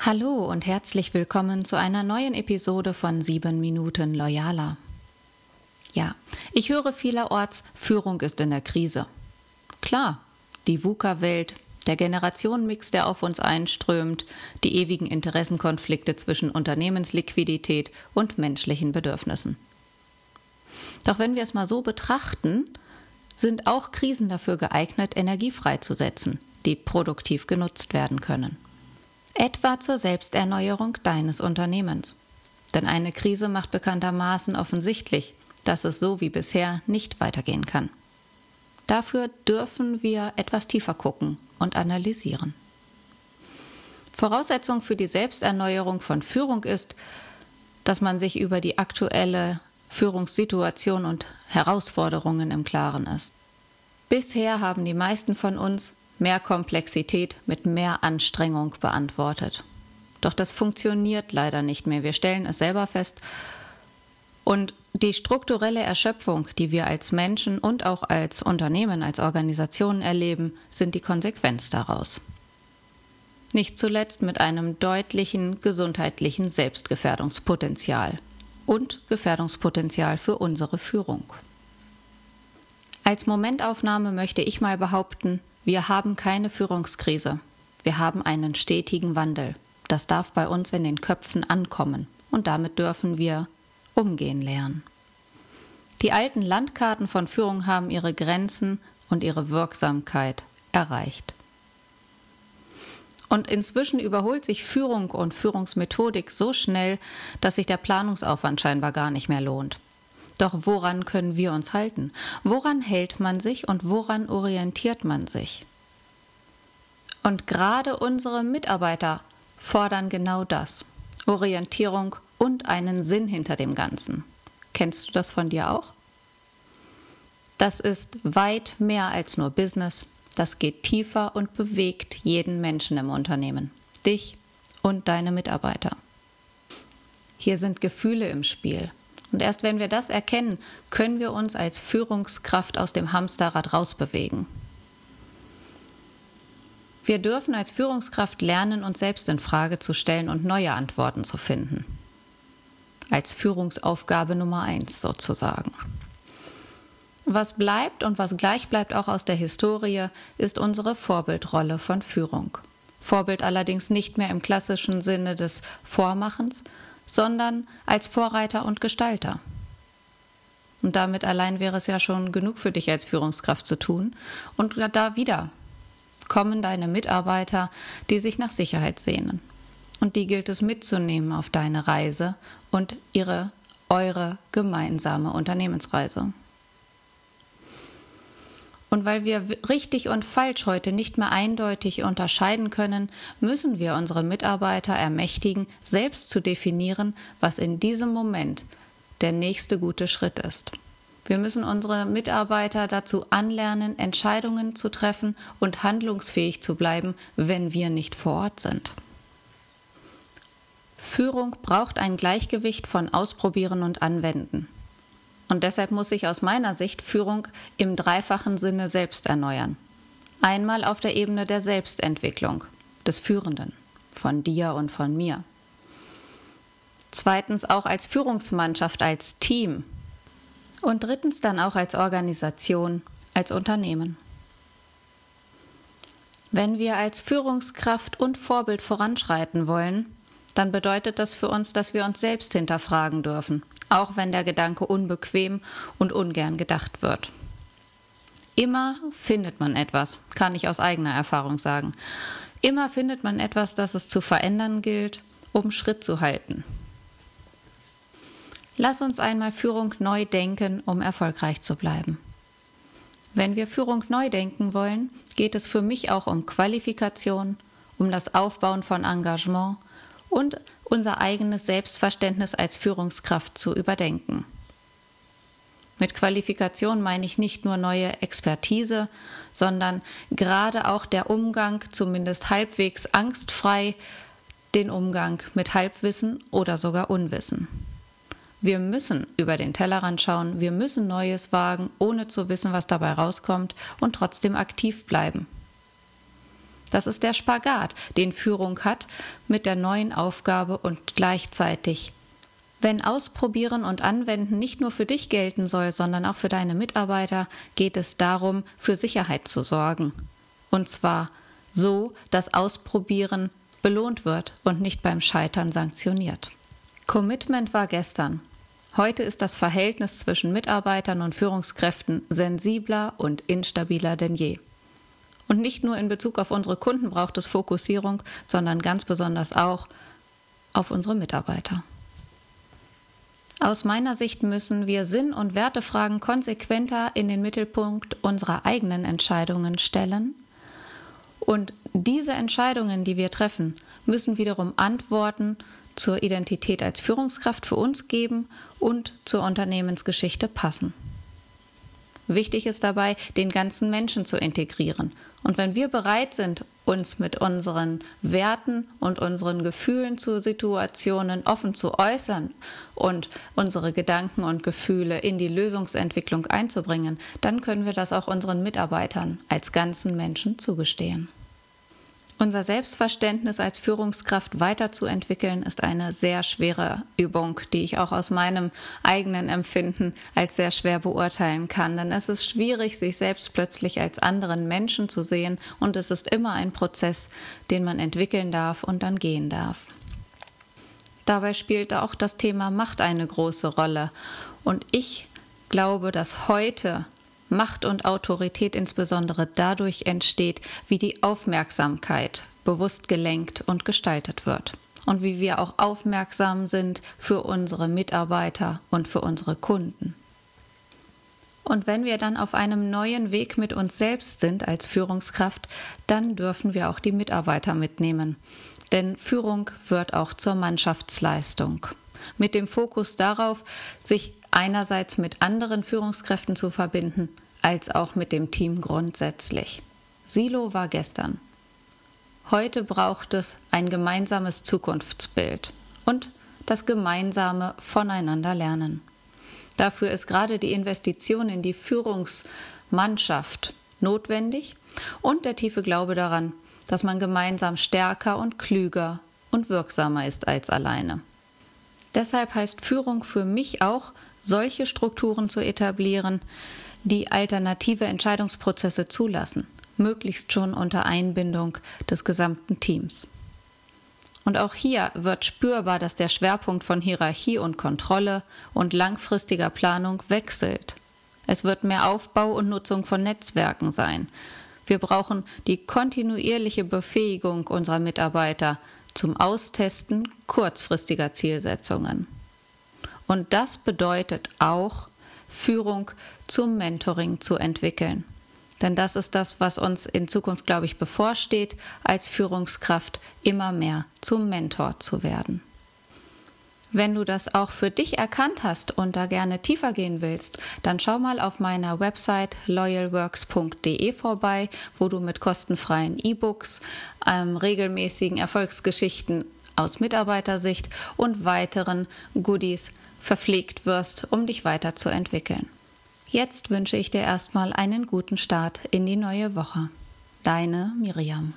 Hallo und herzlich willkommen zu einer neuen Episode von 7 Minuten Loyaler. Ja, ich höre vielerorts, Führung ist in der Krise. Klar, die VUCA-Welt, der Generationenmix, der auf uns einströmt, die ewigen Interessenkonflikte zwischen Unternehmensliquidität und menschlichen Bedürfnissen. Doch wenn wir es mal so betrachten, sind auch Krisen dafür geeignet, Energie freizusetzen, die produktiv genutzt werden können etwa zur Selbsterneuerung deines Unternehmens. Denn eine Krise macht bekanntermaßen offensichtlich, dass es so wie bisher nicht weitergehen kann. Dafür dürfen wir etwas tiefer gucken und analysieren. Voraussetzung für die Selbsterneuerung von Führung ist, dass man sich über die aktuelle Führungssituation und Herausforderungen im Klaren ist. Bisher haben die meisten von uns mehr Komplexität mit mehr Anstrengung beantwortet. Doch das funktioniert leider nicht mehr. Wir stellen es selber fest. Und die strukturelle Erschöpfung, die wir als Menschen und auch als Unternehmen, als Organisationen erleben, sind die Konsequenz daraus. Nicht zuletzt mit einem deutlichen gesundheitlichen Selbstgefährdungspotenzial und Gefährdungspotenzial für unsere Führung. Als Momentaufnahme möchte ich mal behaupten, wir haben keine Führungskrise. Wir haben einen stetigen Wandel. Das darf bei uns in den Köpfen ankommen. Und damit dürfen wir umgehen lernen. Die alten Landkarten von Führung haben ihre Grenzen und ihre Wirksamkeit erreicht. Und inzwischen überholt sich Führung und Führungsmethodik so schnell, dass sich der Planungsaufwand scheinbar gar nicht mehr lohnt. Doch woran können wir uns halten? Woran hält man sich und woran orientiert man sich? Und gerade unsere Mitarbeiter fordern genau das. Orientierung und einen Sinn hinter dem Ganzen. Kennst du das von dir auch? Das ist weit mehr als nur Business. Das geht tiefer und bewegt jeden Menschen im Unternehmen. Dich und deine Mitarbeiter. Hier sind Gefühle im Spiel. Und erst wenn wir das erkennen, können wir uns als Führungskraft aus dem Hamsterrad rausbewegen. Wir dürfen als Führungskraft lernen, uns selbst in Frage zu stellen und neue Antworten zu finden. Als Führungsaufgabe Nummer eins sozusagen. Was bleibt und was gleich bleibt auch aus der Historie, ist unsere Vorbildrolle von Führung. Vorbild allerdings nicht mehr im klassischen Sinne des Vormachens, sondern als Vorreiter und Gestalter. Und damit allein wäre es ja schon genug für dich als Führungskraft zu tun. Und da wieder kommen deine Mitarbeiter, die sich nach Sicherheit sehnen. Und die gilt es mitzunehmen auf deine Reise und ihre, eure gemeinsame Unternehmensreise. Und weil wir richtig und falsch heute nicht mehr eindeutig unterscheiden können, müssen wir unsere Mitarbeiter ermächtigen, selbst zu definieren, was in diesem Moment der nächste gute Schritt ist. Wir müssen unsere Mitarbeiter dazu anlernen, Entscheidungen zu treffen und handlungsfähig zu bleiben, wenn wir nicht vor Ort sind. Führung braucht ein Gleichgewicht von Ausprobieren und Anwenden. Und deshalb muss sich aus meiner Sicht Führung im dreifachen Sinne selbst erneuern. Einmal auf der Ebene der Selbstentwicklung, des Führenden, von dir und von mir. Zweitens auch als Führungsmannschaft, als Team. Und drittens dann auch als Organisation, als Unternehmen. Wenn wir als Führungskraft und Vorbild voranschreiten wollen, dann bedeutet das für uns, dass wir uns selbst hinterfragen dürfen, auch wenn der Gedanke unbequem und ungern gedacht wird. Immer findet man etwas, kann ich aus eigener Erfahrung sagen. Immer findet man etwas, das es zu verändern gilt, um Schritt zu halten. Lass uns einmal Führung neu denken, um erfolgreich zu bleiben. Wenn wir Führung neu denken wollen, geht es für mich auch um Qualifikation, um das Aufbauen von Engagement und unser eigenes Selbstverständnis als Führungskraft zu überdenken. Mit Qualifikation meine ich nicht nur neue Expertise, sondern gerade auch der Umgang, zumindest halbwegs angstfrei, den Umgang mit Halbwissen oder sogar Unwissen. Wir müssen über den Tellerrand schauen, wir müssen Neues wagen, ohne zu wissen, was dabei rauskommt und trotzdem aktiv bleiben. Das ist der Spagat, den Führung hat mit der neuen Aufgabe und gleichzeitig. Wenn Ausprobieren und Anwenden nicht nur für dich gelten soll, sondern auch für deine Mitarbeiter, geht es darum, für Sicherheit zu sorgen. Und zwar so, dass Ausprobieren belohnt wird und nicht beim Scheitern sanktioniert. Commitment war gestern. Heute ist das Verhältnis zwischen Mitarbeitern und Führungskräften sensibler und instabiler denn je. Und nicht nur in Bezug auf unsere Kunden braucht es Fokussierung, sondern ganz besonders auch auf unsere Mitarbeiter. Aus meiner Sicht müssen wir Sinn- und Wertefragen konsequenter in den Mittelpunkt unserer eigenen Entscheidungen stellen. Und diese Entscheidungen, die wir treffen, müssen wiederum Antworten zur Identität als Führungskraft für uns geben und zur Unternehmensgeschichte passen. Wichtig ist dabei, den ganzen Menschen zu integrieren. Und wenn wir bereit sind, uns mit unseren Werten und unseren Gefühlen zu Situationen offen zu äußern und unsere Gedanken und Gefühle in die Lösungsentwicklung einzubringen, dann können wir das auch unseren Mitarbeitern als ganzen Menschen zugestehen. Unser Selbstverständnis als Führungskraft weiterzuentwickeln, ist eine sehr schwere Übung, die ich auch aus meinem eigenen Empfinden als sehr schwer beurteilen kann. Denn es ist schwierig, sich selbst plötzlich als anderen Menschen zu sehen und es ist immer ein Prozess, den man entwickeln darf und dann gehen darf. Dabei spielt auch das Thema Macht eine große Rolle. Und ich glaube, dass heute Macht und Autorität insbesondere dadurch entsteht, wie die Aufmerksamkeit bewusst gelenkt und gestaltet wird und wie wir auch aufmerksam sind für unsere Mitarbeiter und für unsere Kunden. Und wenn wir dann auf einem neuen Weg mit uns selbst sind als Führungskraft, dann dürfen wir auch die Mitarbeiter mitnehmen. Denn Führung wird auch zur Mannschaftsleistung. Mit dem Fokus darauf, sich einerseits mit anderen Führungskräften zu verbinden, als auch mit dem Team grundsätzlich. Silo war gestern. Heute braucht es ein gemeinsames Zukunftsbild und das gemeinsame Voneinander lernen. Dafür ist gerade die Investition in die Führungsmannschaft notwendig und der tiefe Glaube daran, dass man gemeinsam stärker und klüger und wirksamer ist als alleine. Deshalb heißt Führung für mich auch, solche Strukturen zu etablieren, die alternative Entscheidungsprozesse zulassen, möglichst schon unter Einbindung des gesamten Teams. Und auch hier wird spürbar, dass der Schwerpunkt von Hierarchie und Kontrolle und langfristiger Planung wechselt. Es wird mehr Aufbau und Nutzung von Netzwerken sein. Wir brauchen die kontinuierliche Befähigung unserer Mitarbeiter zum Austesten kurzfristiger Zielsetzungen. Und das bedeutet auch Führung zum Mentoring zu entwickeln. Denn das ist das, was uns in Zukunft, glaube ich, bevorsteht, als Führungskraft immer mehr zum Mentor zu werden. Wenn du das auch für dich erkannt hast und da gerne tiefer gehen willst, dann schau mal auf meiner Website loyalworks.de vorbei, wo du mit kostenfreien E-Books, ähm, regelmäßigen Erfolgsgeschichten aus Mitarbeitersicht und weiteren Goodies verpflegt wirst, um dich weiterzuentwickeln. Jetzt wünsche ich dir erstmal einen guten Start in die neue Woche. Deine Miriam.